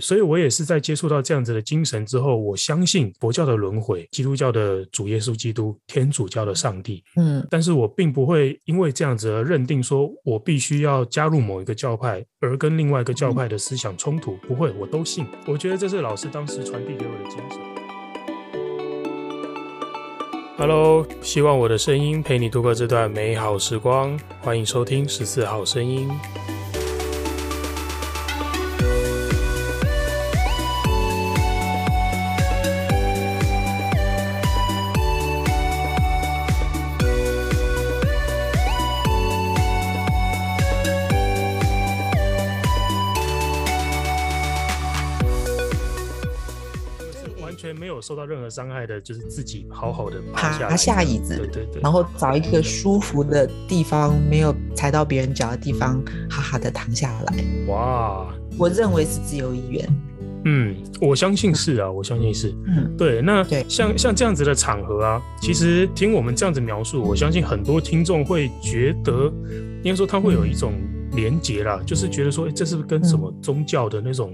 所以我也是在接触到这样子的精神之后，我相信佛教的轮回、基督教的主耶稣基督、天主教的上帝。嗯，但是我并不会因为这样子而认定说我必须要加入某一个教派，而跟另外一个教派的思想冲突。不会，我都信。我觉得这是老师当时传递给我的精神。Hello，希望我的声音陪你度过这段美好时光。欢迎收听十四号声音。有受到任何伤害的，就是自己好好的爬下，椅子，对对对，然后找一个舒服的地方，没有踩到别人脚的地方，哈哈的躺下来。哇，我认为是自由意愿。嗯，我相信是啊，我相信是。嗯，对，那对像像这样子的场合啊，其实听我们这样子描述，我相信很多听众会觉得，应该说他会有一种连结啦，就是觉得说，哎，这是不是跟什么宗教的那种，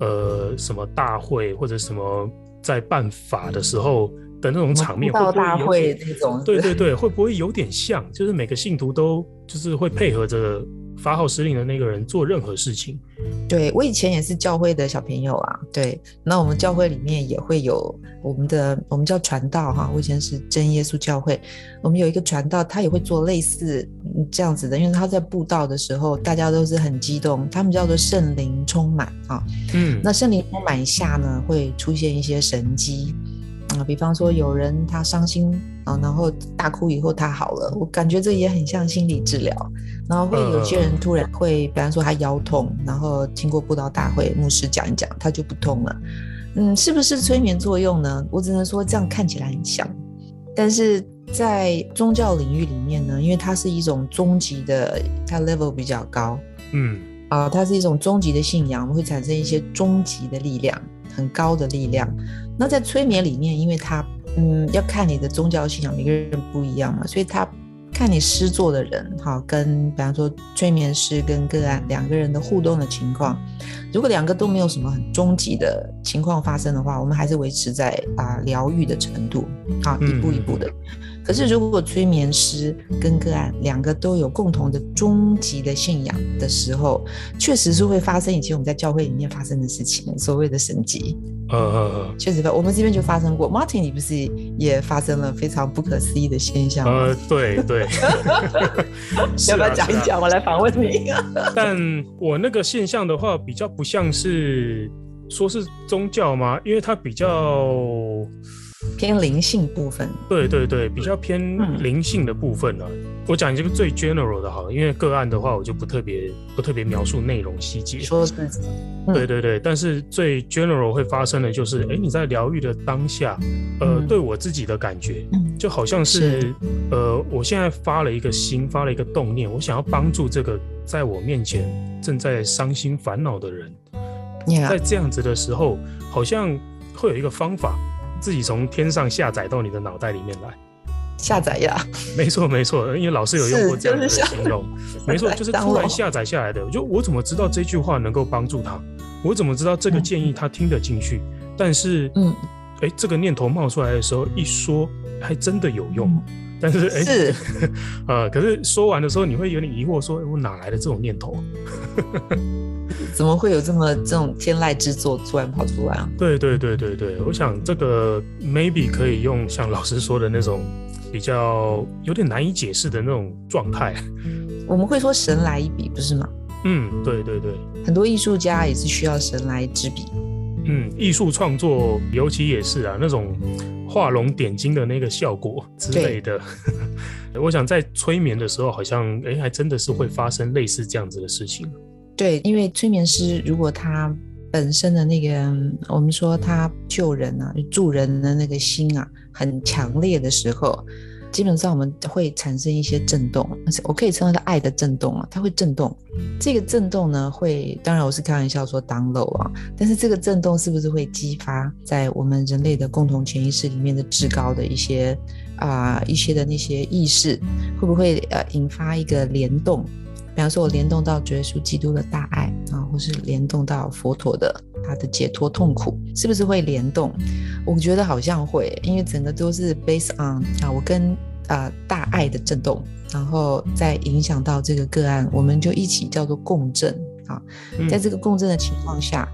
嗯、呃，什么大会或者什么？在办法的时候的那种场面，会不会那种，对对对，会不会有点像？就是每个信徒都就是会配合着发号施令的那个人做任何事情。对，我以前也是教会的小朋友啊，对，那我们教会里面也会有我们的，我们叫传道哈。我以前是真耶稣教会，我们有一个传道，他也会做类似这样子的，因为他在布道的时候，大家都是很激动，他们叫做圣灵充满啊。嗯，那圣灵充满下呢，会出现一些神迹。啊，比方说有人他伤心啊，然后大哭以后他好了，我感觉这也很像心理治疗。然后会有些人突然会，比方说他腰痛，然后经过布道大会，牧师讲一讲，他就不痛了。嗯，是不是催眠作用呢？我只能说这样看起来很像，但是在宗教领域里面呢，因为它是一种终极的，它 level 比较高，嗯啊，它是一种终极的信仰，会产生一些终极的力量，很高的力量。那在催眠里面，因为他嗯要看你的宗教信仰，每个人不一样嘛，所以他看你施作的人哈，跟比方说催眠师跟个案两个人的互动的情况，如果两个都没有什么很终极的情况发生的话，我们还是维持在啊疗愈的程度啊，一步一步的。可是如果催眠师跟个案两个都有共同的终极的信仰的时候，确实是会发生以前我们在教会里面发生的事情，所谓的神迹。呃呃呃，确实，我们这边就发生过。Martin，你不是也发生了非常不可思议的现象吗？呃，对对，要不要讲一讲？我来访问你。但我那个现象的话，比较不像是说是宗教吗？因为它比较。偏灵性部分，对对对，比较偏灵性的部分呢、啊。嗯、我讲一个最 general 的，好了，因为个案的话，我就不特别不特别描述内容细节。说对对对，但是最 general 会发生的就是，哎，你在疗愈的当下，呃，嗯、对我自己的感觉，就好像是，是呃，我现在发了一个心，发了一个动念，我想要帮助这个在我面前正在伤心烦恼的人。在这样子的时候，好像会有一个方法。自己从天上下载到你的脑袋里面来，下载呀，没错没错，因为老师有用过这样的 形容，就是、没错，就是突然下载下来的。就我怎么知道这句话能够帮助他？我怎么知道这个建议他听得进去？嗯、但是，嗯，哎，这个念头冒出来的时候，一说还真的有用。嗯、但是，哎，是，呃，可是说完的时候，你会有点疑惑，说，我哪来的这种念头？怎么会有这么这种天籁之作突然跑出来啊？对对对对对，我想这个 maybe 可以用像老师说的那种比较有点难以解释的那种状态。我们会说神来一笔，不是吗？嗯，对对对，很多艺术家也是需要神来之笔。嗯，艺术创作尤其也是啊，那种画龙点睛的那个效果之类的。我想在催眠的时候，好像哎，还真的是会发生类似这样子的事情。对，因为催眠师如果他本身的那个，我们说他救人啊、助人的那个心啊，很强烈的时候，基本上我们会产生一些震动，我可以称它是爱的震动啊，它会震动。这个震动呢，会当然我是开玩笑说 download 啊，但是这个震动是不是会激发在我们人类的共同潜意识里面的至高的一些啊、一些的那些意识，会不会呃引发一个联动？比方说，我联动到耶稣基督的大爱啊，或是联动到佛陀的他的解脱痛苦，是不是会联动？我觉得好像会，因为整个都是 based on 啊，我跟啊、呃、大爱的震动，然后再影响到这个个案，我们就一起叫做共振啊，在这个共振的情况下。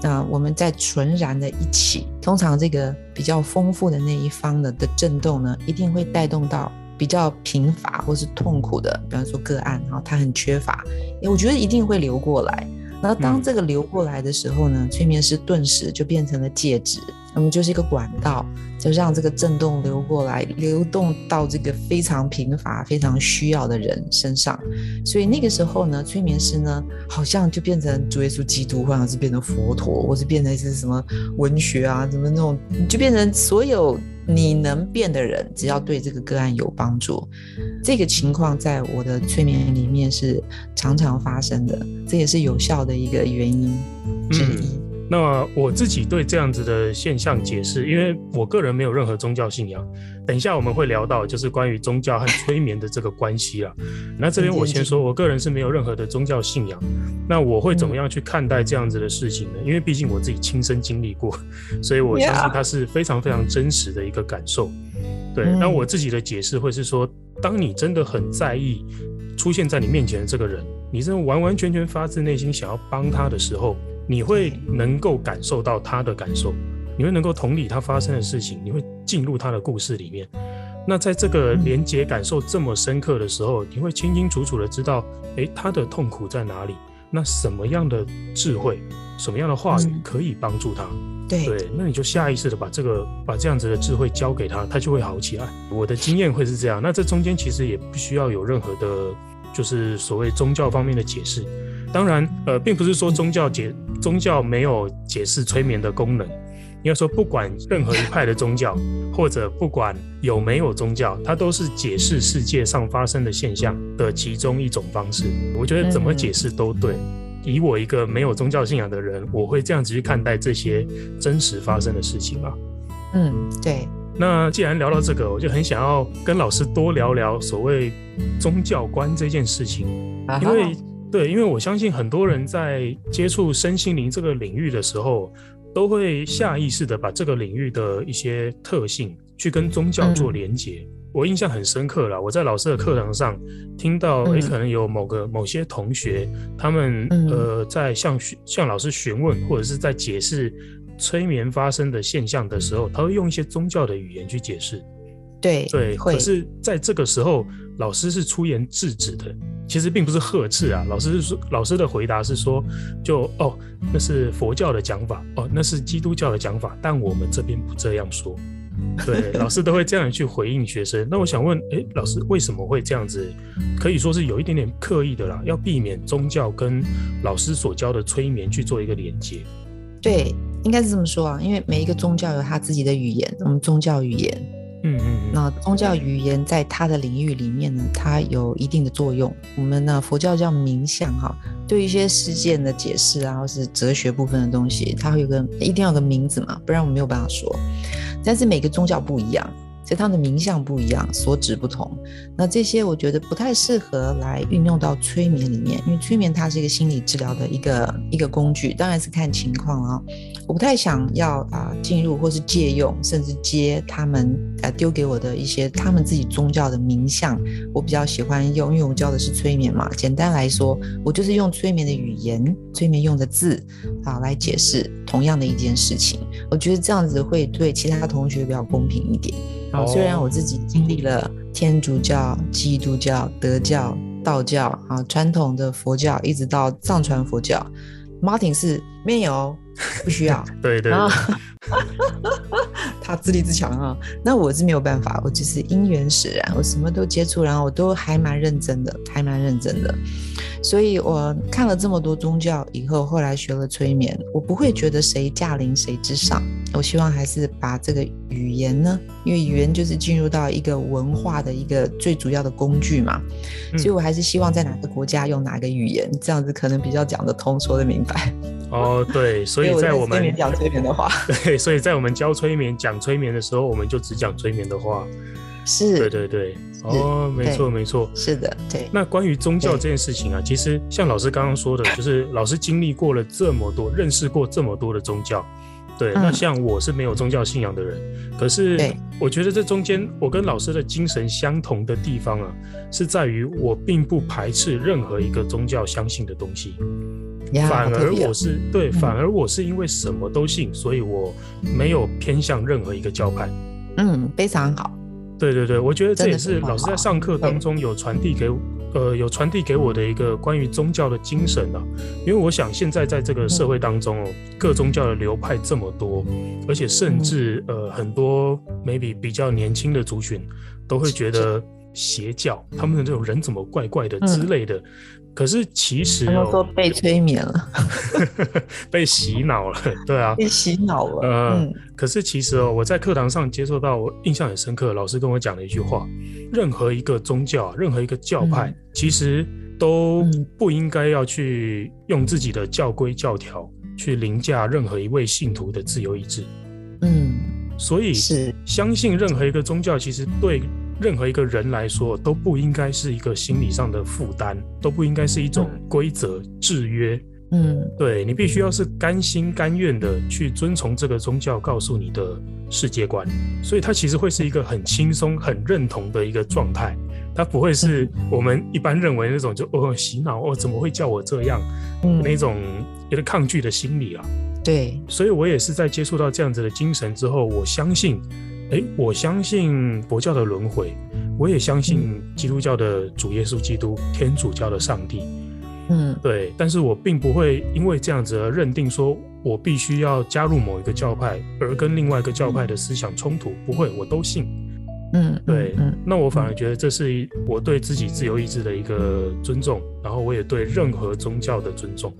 那我们在纯然的一起，通常这个比较丰富的那一方的的震动呢，一定会带动到比较贫乏或是痛苦的，比方说个案，然后他很缺乏，我觉得一定会流过来。然后当这个流过来的时候呢，催眠师顿时就变成了介质。我们就是一个管道，就让这个震动流过来，流动到这个非常贫乏、非常需要的人身上。所以那个时候呢，催眠师呢，好像就变成主耶稣基督，或者是变成佛陀，或是变成是什么文学啊，什么那种，就变成所有你能变的人，只要对这个个案有帮助。这个情况在我的催眠里面是常常发生的，这也是有效的一个原因之一。嗯那我自己对这样子的现象解释，因为我个人没有任何宗教信仰。等一下我们会聊到，就是关于宗教和催眠的这个关系啦。那这边我先说，我个人是没有任何的宗教信仰。那我会怎么样去看待这样子的事情呢？因为毕竟我自己亲身经历过，所以我相信它是非常非常真实的一个感受。对，那我自己的解释会是说，当你真的很在意出现在你面前的这个人，你真的完完全全发自内心想要帮他的时候。你会能够感受到他的感受，你会能够同理他发生的事情，你会进入他的故事里面。那在这个连接感受这么深刻的时候，你会清清楚楚的知道，诶，他的痛苦在哪里？那什么样的智慧，什么样的话语可以帮助他？对对，那你就下意识的把这个把这样子的智慧交给他，他就会好起来。我的经验会是这样。那这中间其实也不需要有任何的，就是所谓宗教方面的解释。当然，呃，并不是说宗教解宗教没有解释催眠的功能。应该说，不管任何一派的宗教，或者不管有没有宗教，它都是解释世界上发生的现象的其中一种方式。我觉得怎么解释都对。以我一个没有宗教信仰的人，我会这样子去看待这些真实发生的事情吧。嗯，对。那既然聊到这个，我就很想要跟老师多聊聊所谓宗教观这件事情，因为。对，因为我相信很多人在接触身心灵这个领域的时候，都会下意识的把这个领域的一些特性去跟宗教做连结。嗯、我印象很深刻了，我在老师的课堂上听到，诶、嗯，可能有某个某些同学，他们呃在向向老师询问或者是在解释催眠发生的现象的时候，他会用一些宗教的语言去解释。对对，可是在这个时候，老师是出言制止的。其实并不是呵斥啊，老师是说，老师的回答是说，就哦，那是佛教的讲法，哦，那是基督教的讲法，但我们这边不这样说。对，老师都会这样去回应学生。那我想问，诶，老师为什么会这样子？可以说是有一点点刻意的啦，要避免宗教跟老师所教的催眠去做一个连接。对，应该是这么说啊，因为每一个宗教有他自己的语言，我们宗教语言。嗯嗯，那宗教语言在它的领域里面呢，它有一定的作用。我们呢，佛教叫名相哈，对一些事件的解释啊，或是哲学部分的东西，它会有个一定要有个名字嘛，不然我没有办法说。但是每个宗教不一样。所以他的名相不一样，所指不同。那这些我觉得不太适合来运用到催眠里面，因为催眠它是一个心理治疗的一个一个工具，当然是看情况啊。我不太想要啊进入或是借用，甚至接他们啊丢给我的一些他们自己宗教的名相。我比较喜欢用，因为我教的是催眠嘛。简单来说，我就是用催眠的语言、催眠用的字啊来解释同样的一件事情。我觉得这样子会对其他同学比较公平一点。好，虽然我自己经历了天主教、基督教、德教、道教啊，传统的佛教，一直到藏传佛教，Martin 是没有，不需要。对 对，对。他自立自强啊，那我是没有办法，我就是因缘使然，我什么都接触，然后我都还蛮认真的，还蛮认真的。所以我看了这么多宗教以后，后来学了催眠，我不会觉得谁驾临谁之上。我希望还是把这个语言呢，因为语言就是进入到一个文化的一个最主要的工具嘛，所以我还是希望在哪个国家用哪个语言，这样子可能比较讲得通，说得明白。哦，对，所以在我们讲催眠的话，对，所以在我们教催眠讲催眠的时候，我们就只讲催眠的话。是，对对对，哦，没错没错，是的，对。那关于宗教这件事情啊，其实像老师刚刚说的，就是老师经历过了这么多，认识过这么多的宗教。对，那像我是没有宗教信仰的人，嗯、可是我觉得这中间我跟老师的精神相同的地方啊，是在于我并不排斥任何一个宗教相信的东西，反而我是对，反而我是因为什么都信，所以我没有偏向任何一个教派。嗯，非常好。对对对，我觉得这也是老师在上课当中有传递给。呃，有传递给我的一个关于宗教的精神啊，因为我想现在在这个社会当中哦，各宗教的流派这么多，而且甚至呃很多 maybe 比较年轻的族群都会觉得邪教，他们的这种人怎么怪怪的之类的。可是其实哦，说被催眠了，被洗脑了，对啊，被洗脑了。嗯，可是其实哦，我在课堂上接受到我印象很深刻，老师跟我讲了一句话：任何一个宗教，任何一个教派，其实都不应该要去用自己的教规教条去凌驾任何一位信徒的自由意志。嗯，所以是相信任何一个宗教，其实对。任何一个人来说都不应该是一个心理上的负担，都不应该是一种规则制约。嗯，对，你必须要是甘心甘愿的去遵从这个宗教告诉你的世界观，所以它其实会是一个很轻松、很认同的一个状态。它不会是我们一般认为那种就哦洗脑哦怎么会叫我这样，嗯那种有点抗拒的心理啊。对，所以我也是在接触到这样子的精神之后，我相信。诶，我相信佛教的轮回，我也相信基督教的主耶稣基督，天主教的上帝，嗯，对。但是我并不会因为这样子而认定说，我必须要加入某一个教派，而跟另外一个教派的思想冲突。不会，我都信。嗯，对。嗯，那我反而觉得这是我对自己自由意志的一个尊重，然后我也对任何宗教的尊重。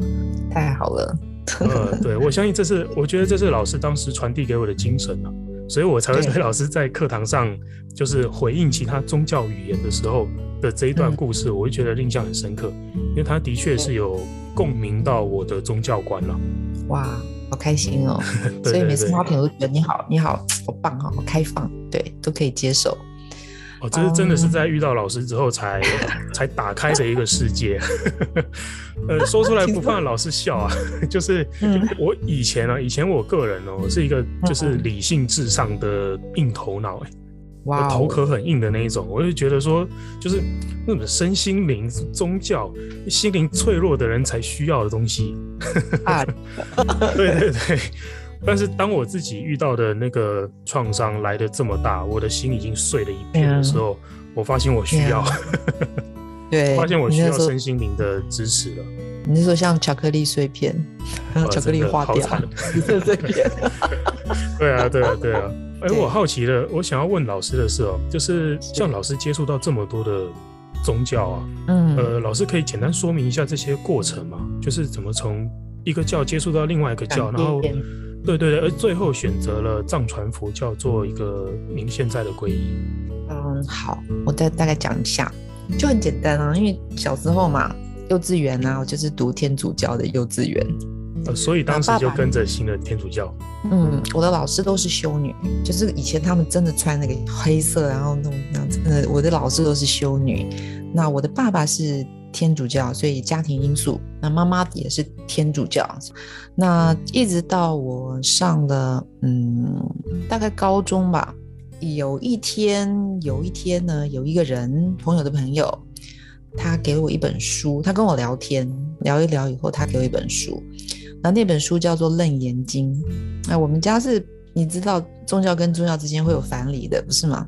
太好了。呃，对，我相信这是，我觉得这是老师当时传递给我的精神啊。所以我才会对老师在课堂上就是回应其他宗教语言的时候的这一段故事，我会觉得印象很深刻，因为他的确是有共鸣到我的宗教观了。哇，好开心哦！所以每次花瓶我都觉得你好，你好，好棒哦，好开放，对，都可以接受。哦，这是真的是在遇到老师之后才才打开的一个世界。呃，说出来不怕老师笑啊，就是我以前啊，以前我个人哦，是一个就是理性至上的硬头脑，哎，哇，头壳很硬的那一种，我就觉得说，就是那种身心灵宗教，心灵脆弱的人才需要的东西。啊，对 对对。但是当我自己遇到的那个创伤来的这么大，我的心已经碎了一片的时候，我发现我需要，对，发现我需要身心灵的支持了。你是说像巧克力碎片，巧克力化掉，碎片？对啊，对啊，对啊。哎，我好奇的，我想要问老师的是哦，就是像老师接触到这么多的宗教啊，嗯，呃，老师可以简单说明一下这些过程吗？就是怎么从一个教接触到另外一个教，然后。对对对，而最后选择了藏传佛教做一个您现在的皈依。嗯，好，我再大概讲一下，就很简单啊，因为小时候嘛，幼稚园啊，我就是读天主教的幼稚园，呃，所以当时就跟着新的天主教。嗯，我的老师都是修女，就是以前他们真的穿那个黑色，然后那种那样子，呃，我的老师都是修女。那我的爸爸是。天主教，所以家庭因素。那妈妈也是天主教。那一直到我上了嗯，大概高中吧。有一天，有一天呢，有一个人，朋友的朋友，他给我一本书，他跟我聊天，聊一聊以后，他给我一本书。那那本书叫做《楞严经》。那我们家是，你知道，宗教跟宗教之间会有反理的，不是吗？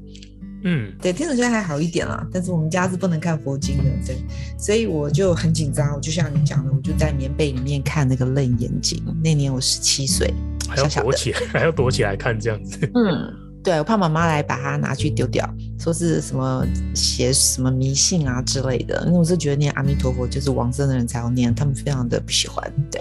嗯，对，天主教还好一点啦，但是我们家是不能看佛经的，对，所以我就很紧张。我就像你讲的，我就在棉被里面看那个《楞严经》。那年我十七岁，还要躲起来，还要躲起来看这样子。嗯，对，我怕妈妈来把它拿去丢掉，说是什么写什么迷信啊之类的。因为我是觉得念阿弥陀佛就是往生的人才要念，他们非常的不喜欢。对。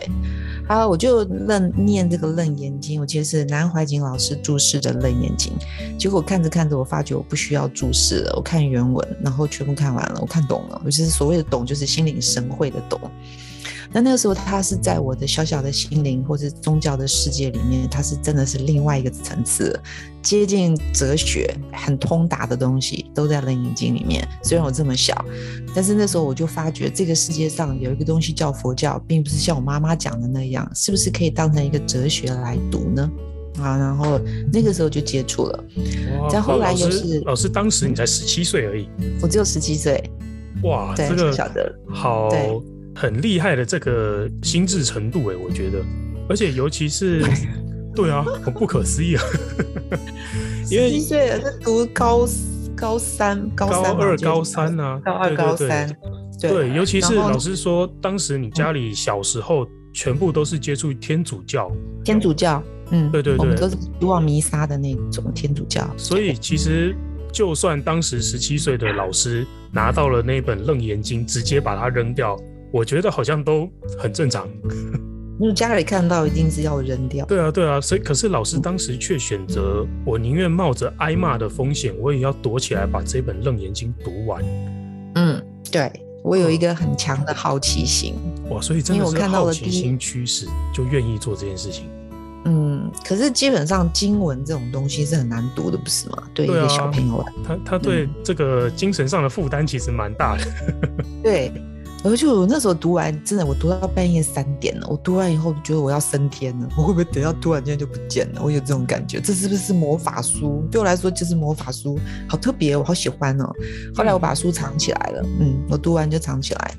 好，我就愣念这个《楞严经》，我记得是南怀瑾老师注释的《楞严经》。结果看着看着，我发觉我不需要注释了。我看原文，然后全部看完了，我看懂了。我就是所谓的懂，就是心领神会的懂。那那个时候，他是在我的小小的心灵或是宗教的世界里面，他是真的是另外一个层次，接近哲学、很通达的东西都在《楞严经》里面。虽然我这么小，但是那时候我就发觉，这个世界上有一个东西叫佛教，并不是像我妈妈讲的那样，是不是可以当成一个哲学来读呢？啊，然后那个时候就接触了。再后来又是老师，当时你才十七岁而已，我只有十七岁。哇，这个好很厉害的这个心智程度哎，我觉得，而且尤其是 对啊，很不可思议啊。十七岁了，在读高高三、高三、高二、高三啊，高二、高三。对，尤其是老师说，当时你家里小时候全部都是接触天主教，天主教。嗯，对对对，我们都是希望弥撒的那种天主教。所以其实，就算当时十七岁的老师拿到了那本《楞严经》，直接把它扔掉，我觉得好像都很正常。因为家里看到，一定是要扔掉。对啊，对啊。所以，可是老师当时却选择，我宁愿冒着挨骂的风险，我也要躲起来把这本《楞严经》读完。嗯，对，我有一个很强的好奇心。哇，所以真的是好奇心驱使，就愿意做这件事情。嗯，可是基本上经文这种东西是很难读的，不是吗？对一个小朋友来，他他对这个精神上的负担其实蛮大的。对，而且我那时候读完，真的我读到半夜三点了。我读完以后觉得我要升天了，我会不会等下突然间就不见了？我有这种感觉，这是不是魔法书？对我来说就是魔法书，好特别，我好喜欢哦。后来我把书藏起来了，嗯，我读完就藏起来。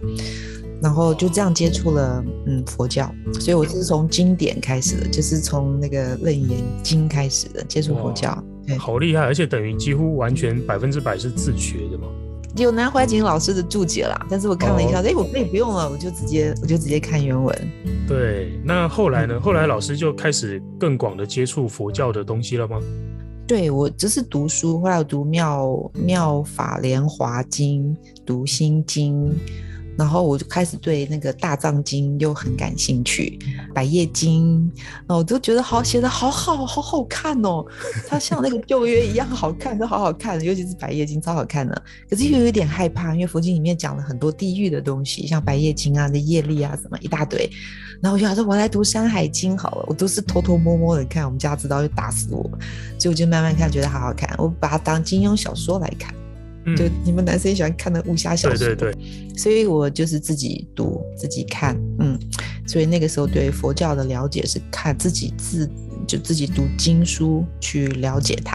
然后就这样接触了，嗯，佛教，所以我是从经典开始的，就是从那个《楞严经》开始的接触佛教。对，好厉害，而且等于几乎完全百分之百是自学的嘛。有南怀瑾老师的注解啦，但是我看了一下，哎、哦，我可以不用了，我就直接我就直接看原文。对，那后来呢？后来老师就开始更广的接触佛教的东西了吗？对，我只是读书，后来我读妙《妙妙法莲华经》，读《心经》。然后我就开始对那个大藏经又很感兴趣，百叶经，那我都觉得好写的好好，好好看哦，它像那个旧约一样好看，都好好看，尤其是百叶经超好看的。可是又有点害怕，因为佛经里面讲了很多地狱的东西，像百叶经啊、那业力啊什么一大堆。然后我就想说，我来读山海经好了，我都是偷偷摸摸的看，我们家知道就打死我，所以我就慢慢看，觉得好好看，我把它当金庸小说来看。就你们男生也喜欢看的武侠小说，对对对，所以我就是自己读自己看，嗯，所以那个时候对佛教的了解是看自己自就自己读经书去了解它，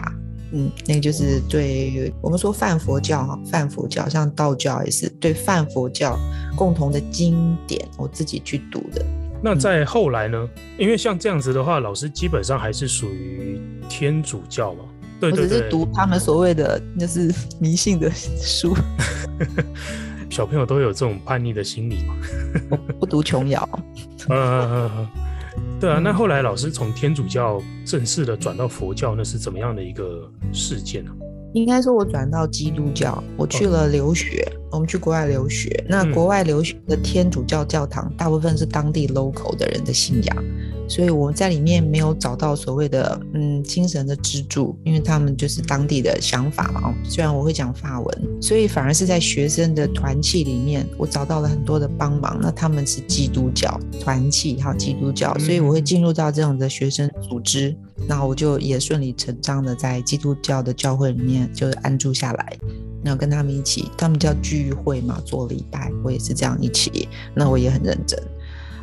嗯，那个就是对我们说泛佛教哈，泛佛教像道教也是对泛佛教共同的经典，我自己去读的。那在后来呢？因为像这样子的话，老师基本上还是属于天主教嘛。对对对，我只是读他们所谓的那是 迷信的书。小朋友都有这种叛逆的心理嘛？不读琼瑶。呃，对啊。那后来老师从天主教正式的转到佛教，那是怎么样的一个事件呢？应该说，我转到基督教，我去了留学，我们去国外留学。那国外留学的天主教教堂，大部分是当地 local 的人的信仰。所以我在里面没有找到所谓的嗯精神的支柱，因为他们就是当地的想法嘛。虽然我会讲法文，所以反而是在学生的团契里面，我找到了很多的帮忙。那他们是基督教团契，还有基督教，所以我会进入到这种的学生组织，那我就也顺理成章的在基督教的教会里面就安住下来，然后跟他们一起，他们叫聚会嘛，做礼拜，我也是这样一起，那我也很认真。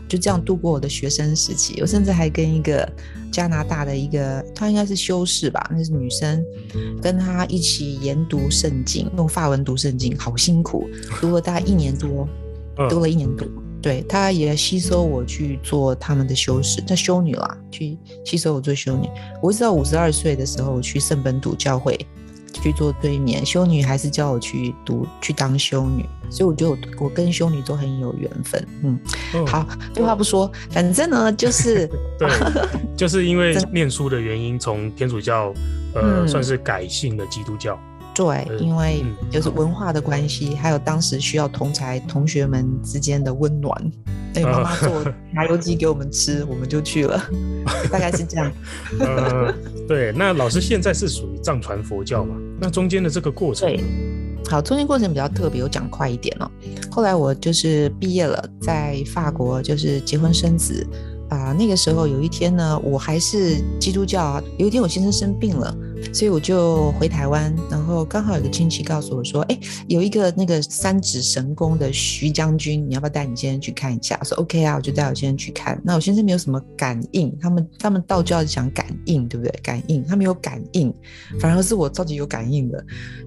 就这样度过我的学生时期，我甚至还跟一个加拿大的一个，她应该是修士吧，那是女生，跟她一起研读圣经，用法文读圣经，好辛苦，读了大概一年多，读了一年多。对，她也吸收我去做他们的修士，她修女啦，去吸收我做修女。我一直到五十二岁的时候，我去圣本笃教会。去做对面修女，还是叫我去读去当修女，所以我觉得我跟修女都很有缘分。嗯，哦、好，废话不说，反正呢就是 对，就是因为 念书的原因，从天主教呃、嗯、算是改信了基督教。对，因为就是文化的关系，还有当时需要同才同学们之间的温暖。哎，妈妈做麻油鸡给我们吃，我们就去了，大概是这样。呃，对，那老师现在是属于藏传佛教嘛？那中间的这个过程，对，好，中间过程比较特别，我讲快一点哦。后来我就是毕业了，在法国就是结婚生子。啊，那个时候有一天呢，我还是基督教啊。有一天我先生生病了，所以我就回台湾，然后刚好有个亲戚告诉我说，哎，有一个那个三指神功的徐将军，你要不要带你先生去看一下？我说 OK 啊，我就带我先生去看。那我先生没有什么感应，他们他们道教是讲感应，对不对？感应，他没有感应，反而是我超级有感应的。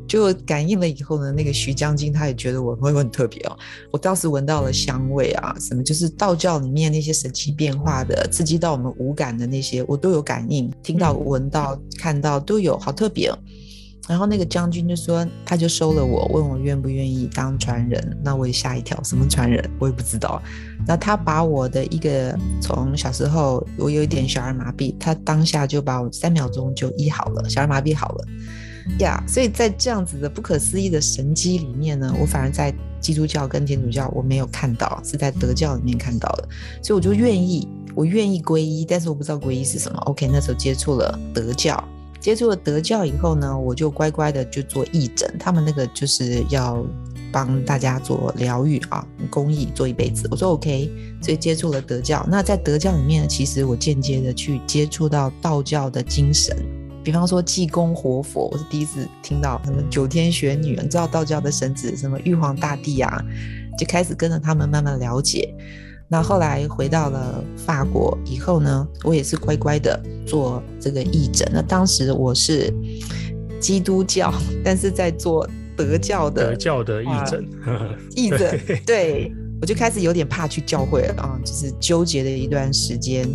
就感应了以后呢，那个徐将军他也觉得我会很特别哦。我当时闻到了香味啊，什么就是道教里面那些神奇变化的，刺激到我们五感的那些，我都有感应，听到、闻到、看到都有，有好特别。然后那个将军就说，他就收了我，问我愿不愿意当传人。那我也吓一跳，什么传人？我也不知道。那他把我的一个从小时候我有一点小儿麻痹，他当下就把我三秒钟就医好了，小儿麻痹好了。呀所以在这样子的不可思议的神迹里面呢，我反而在基督教跟天主教我没有看到，是在德教里面看到的，所以我就愿意，我愿意皈依，但是我不知道皈依是什么。OK，那时候接触了德教，接触了德教以后呢，我就乖乖的就做义诊，他们那个就是要帮大家做疗愈啊，公益做一辈子。我说 OK，所以接触了德教。那在德教里面呢，其实我间接的去接触到道教的精神。比方说济公活佛，我是第一次听到什么九天玄女，你知道道教的神祇什么玉皇大帝啊，就开始跟着他们慢慢了解。那后来回到了法国以后呢，我也是乖乖的做这个义诊。那当时我是基督教，但是在做德教的德教的义诊，义诊，对，我就开始有点怕去教会了啊，就是纠结的一段时间。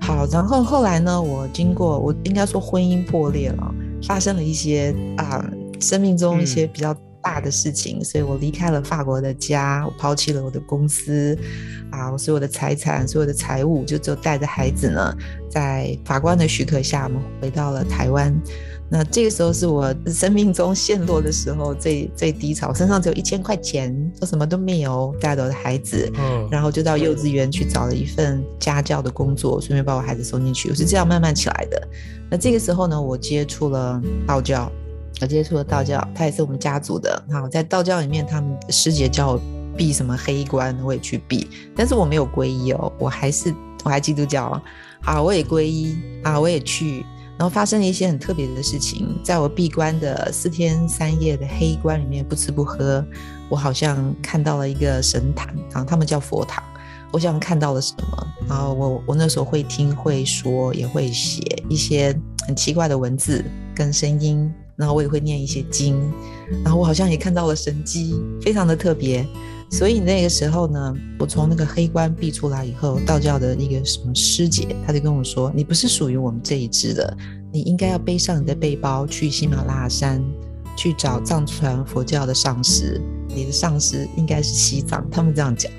好，然后后来呢，我经过我应该说婚姻破裂了，发生了一些啊、呃、生命中一些比较大的事情，嗯、所以我离开了法国的家，我抛弃了我的公司啊，我所有的财产、所有的财物，就只有带着孩子呢，在法官的许可下，我们回到了台湾。那这个时候是我生命中陷落的时候最最低潮，身上只有一千块钱，我什么都没有，带着我的孩子，嗯，然后就到幼稚园去找了一份家教的工作，顺便把我孩子送进去，我是这样慢慢起来的。那这个时候呢，我接触了道教，我接触了道教，他也是我们家族的。好，在道教里面，他们师姐叫我闭什么黑关，我也去闭，但是我没有皈依哦，我还是我还基督教，好，我也皈依啊，我也去。然后发生了一些很特别的事情，在我闭关的四天三夜的黑关里面，不吃不喝，我好像看到了一个神坛，然后他们叫佛堂，我想看到了什么？然后我我那时候会听会说，也会写一些很奇怪的文字跟声音，然后我也会念一些经，然后我好像也看到了神迹，非常的特别。所以那个时候呢，我从那个黑关闭出来以后，道教的一个什么师姐，她就跟我说：“你不是属于我们这一支的，你应该要背上你的背包去喜马拉雅山，去找藏传佛教的上师。你的上师应该是西藏，他们这样讲，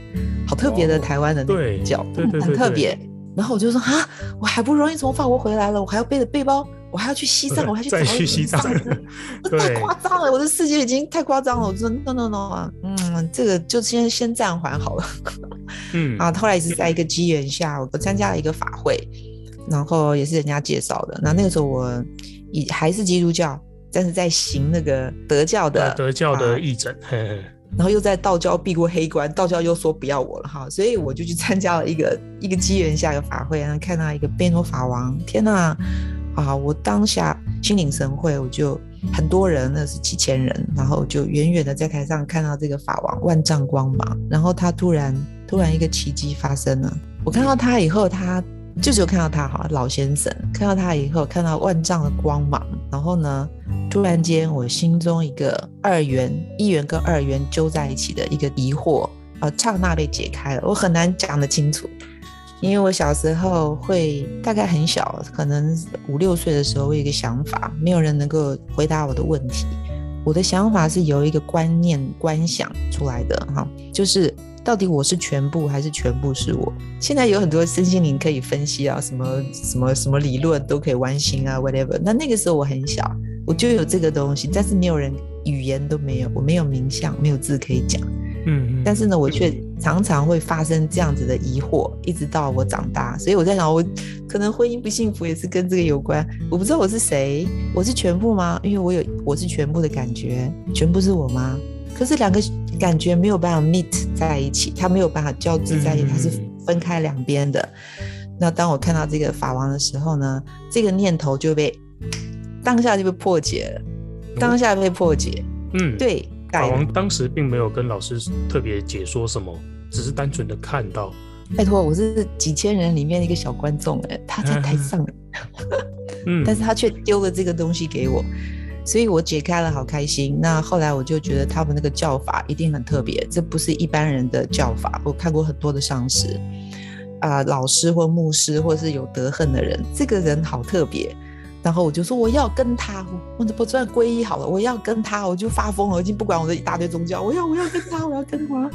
好特别的台湾的那个教，对对对，很特别。然后我就说啊，我还不容易从法国回来了，我还要背着背包。”我还要去西藏，我还要去找西藏，太夸张了！我的世界已经太夸张了。我说 no no no 啊，嗯，这个就先先暂缓好了。嗯 啊，后来也是在一个机缘下，我参加了一个法会，然后也是人家介绍的。那那个时候我也还是基督教，但是在行那个德教的德教的义诊，然后又在道教避过黑关，道教又说不要我了哈，所以我就去参加了一个一个机缘下的法会，然后看到一个贝诺法王，天呐！啊！我当下心领神会，我就很多人，那是几千人，然后就远远的在台上看到这个法王万丈光芒，然后他突然突然一个奇迹发生了。我看到他以后，他就只有看到他哈，老先生看到他以后，看到万丈的光芒，然后呢，突然间我心中一个二元一元跟二元揪在一起的一个疑惑，啊，刹那被解开了，我很难讲得清楚。因为我小时候会大概很小，可能五六岁的时候，我有一个想法，没有人能够回答我的问题。我的想法是由一个观念观想出来的，哈，就是到底我是全部还是全部是我？现在有很多身心灵可以分析啊，什么什么什么理论都可以完形啊，whatever。那那个时候我很小，我就有这个东西，但是没有人语言都没有，我没有名相，没有字可以讲。嗯，但是呢，我却常常会发生这样子的疑惑，一直到我长大。所以我在想，我可能婚姻不幸福也是跟这个有关。我不知道我是谁，我是全部吗？因为我有我是全部的感觉，全部是我吗？可是两个感觉没有办法 meet 在一起，它没有办法交织在一起，它是分开两边的。那当我看到这个法王的时候呢，这个念头就被当下就被破解了，当下被破解。嗯，对。法王当时并没有跟老师特别解说什么，只是单纯的看到。拜托，我是几千人里面的一个小观众，哎，他在台上，嗯，但是他却丢了这个东西给我，所以我解开了，好开心。那后来我就觉得他们那个叫法一定很特别，这不是一般人的叫法。我看过很多的上师，啊、呃，老师或牧师，或是有德恨的人，这个人好特别。然后我就说我要跟他，我我算皈依好了，我要跟他，我就发疯了，我已经不管我的一大堆宗教，我要我要跟他，我要跟他。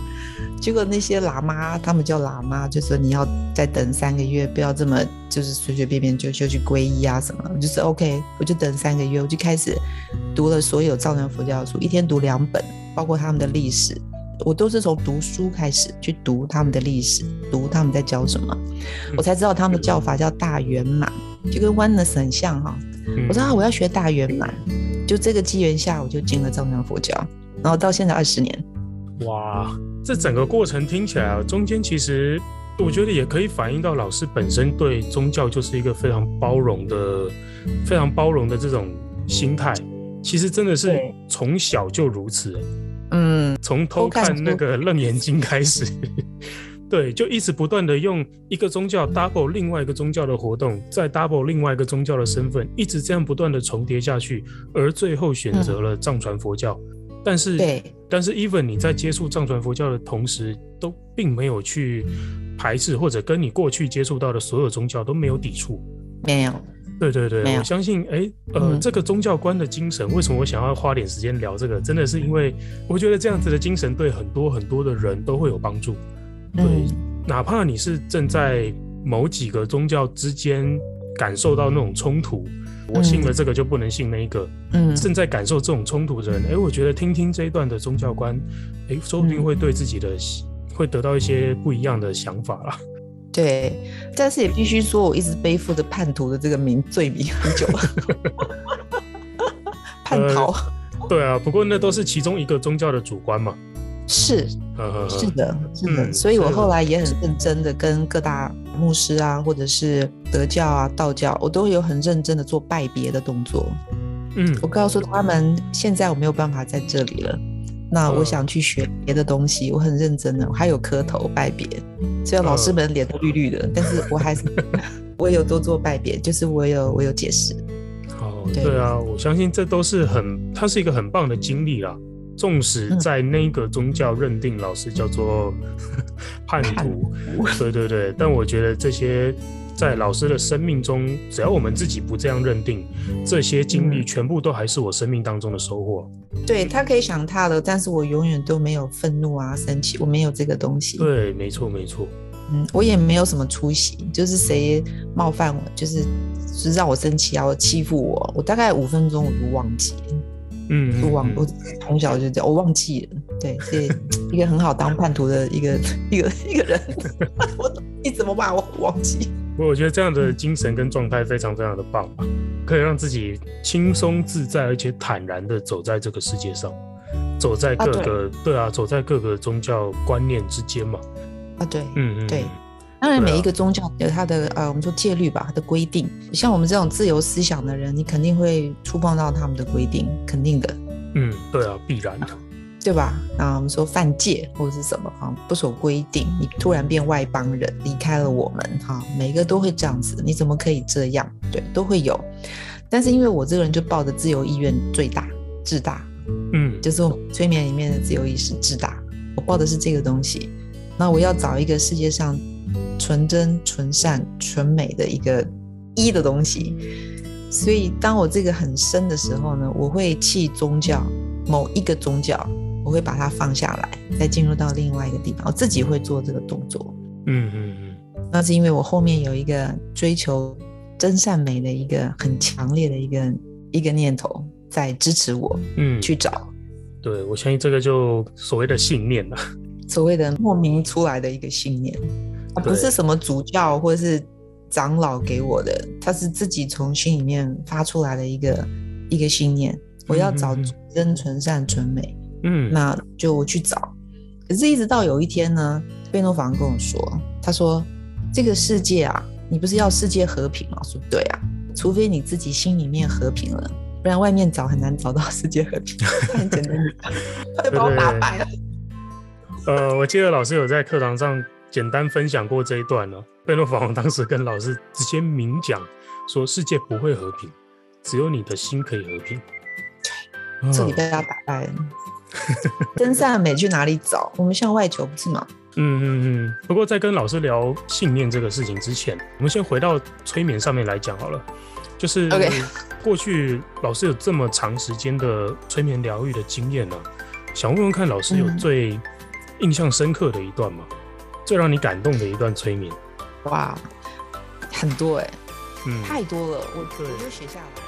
结果那些喇嘛，他们叫喇嘛，就说你要再等三个月，不要这么就是随随便便就就去皈依啊什么，就是 OK，我就等三个月，我就开始读了所有藏传佛教的书，一天读两本，包括他们的历史，我都是从读书开始去读他们的历史，读他们在教什么，我才知道他们的教法叫大圆满。就跟 Oneness 很像哈，我说啊，我要学大圆满，就这个机缘下，我就进了藏传佛教，然后到现在二十年。哇，这整个过程听起来啊，中间其实我觉得也可以反映到老师本身对宗教就是一个非常包容的、非常包容的这种心态，其实真的是从小就如此。嗯，从偷看那个《楞严经》开始。对，就一直不断的用一个宗教 double 另外一个宗教的活动，再 double 另外一个宗教的身份，一直这样不断的重叠下去，而最后选择了藏传佛教。嗯、但是，对，但是 even 你在接触藏传佛教的同时，都并没有去排斥或者跟你过去接触到的所有宗教都没有抵触。没有。对对对，我相信，哎，呃、嗯，这个宗教观的精神，为什么我想要花点时间聊这个？真的是因为我觉得这样子的精神对很多很多的人都会有帮助。对，哪怕你是正在某几个宗教之间感受到那种冲突，我信了这个就不能信那一个。嗯，正在感受这种冲突的人，哎，我觉得听听这一段的宗教观，哎，说不定会对自己的会得到一些不一样的想法啦。对，但是也必须说，我一直背负着叛徒的这个名罪名很久了。叛逃、呃。对啊，不过那都是其中一个宗教的主观嘛。是，是的，是的，所以我后来也很认真的跟各大牧师啊，或者是德教啊、道教，我都有很认真的做拜别的动作。嗯，我告诉他们，现在我没有办法在这里了，那我想去学别的东西，我很认真的，我还有磕头拜别，虽然老师们脸都绿绿的，但是我还是 我也有多做拜别，就是我有我有解释。好，对啊，我相信这都是很，它是一个很棒的经历啦。纵使在那个宗教认定老师叫做 叛徒，对对对，但我觉得这些在老师的生命中，只要我们自己不这样认定，这些经历全部都还是我生命当中的收获。对，他可以想他的，但是我永远都没有愤怒啊、生气，我没有这个东西。对，没错没错。嗯，我也没有什么出息，就是谁冒犯我，就是就是让我生气啊，我欺负我，我大概五分钟我就忘记。嗯，我忘，我从小就这样，我忘记了。对，是 一个很好当叛徒的一个 一个一个人。我你怎么把我忘记？不我觉得这样的精神跟状态非常非常的棒，可以让自己轻松自在而且坦然的走在这个世界上，走在各个、对啊，走在各个宗教观念之间嘛。啊，对，嗯嗯，对。当然，每一个宗教有它的呃，我们说戒律吧，它的规定。像我们这种自由思想的人，你肯定会触碰到他们的规定，肯定的。嗯，对啊，必然的，对吧？啊，我们说犯戒或者是什么啊，不守规定，你突然变外邦人，离开了我们，哈，每一个都会这样子。你怎么可以这样？对，都会有。但是因为我这个人就抱着自由意愿最大、至大，嗯，就是我催眠里面的自由意识至大，我抱的是这个东西。那我要找一个世界上。纯真、纯善、纯美的一个一的东西，所以当我这个很深的时候呢，我会弃宗教，某一个宗教，我会把它放下来，再进入到另外一个地方，我自己会做这个动作。嗯嗯嗯，那是因为我后面有一个追求真善美的一个很强烈的一个一个念头在支持我，嗯，去找。对，我相信这个就所谓的信念了。所谓的莫名出来的一个信念，它不是什么主教或是长老给我的，他是自己从心里面发出来的一个一个信念。我要找真、纯善、纯美。嗯，那就我去找。可是，一直到有一天呢，贝诺法跟我说，他说：“这个世界啊，你不是要世界和平吗？”我说：“对啊，除非你自己心里面和平了，不然外面找很难找到世界和平。”很简单，他就把我打 败了。呃，我记得老师有在课堂上简单分享过这一段呢。贝诺法王当时跟老师直接明讲说：“世界不会和平，只有你的心可以和平。”对，这里被他打败了。真善美去哪里找？我们向外求不是吗？嗯嗯嗯。不过在跟老师聊信念这个事情之前，我们先回到催眠上面来讲好了。就是过去老师有这么长时间的催眠疗愈的经验呢、啊，想问问看老师有最印象深刻的一段吗？嗯、最让你感动的一段催眠？哇，很多哎、欸，嗯，太多了，我我就写下来。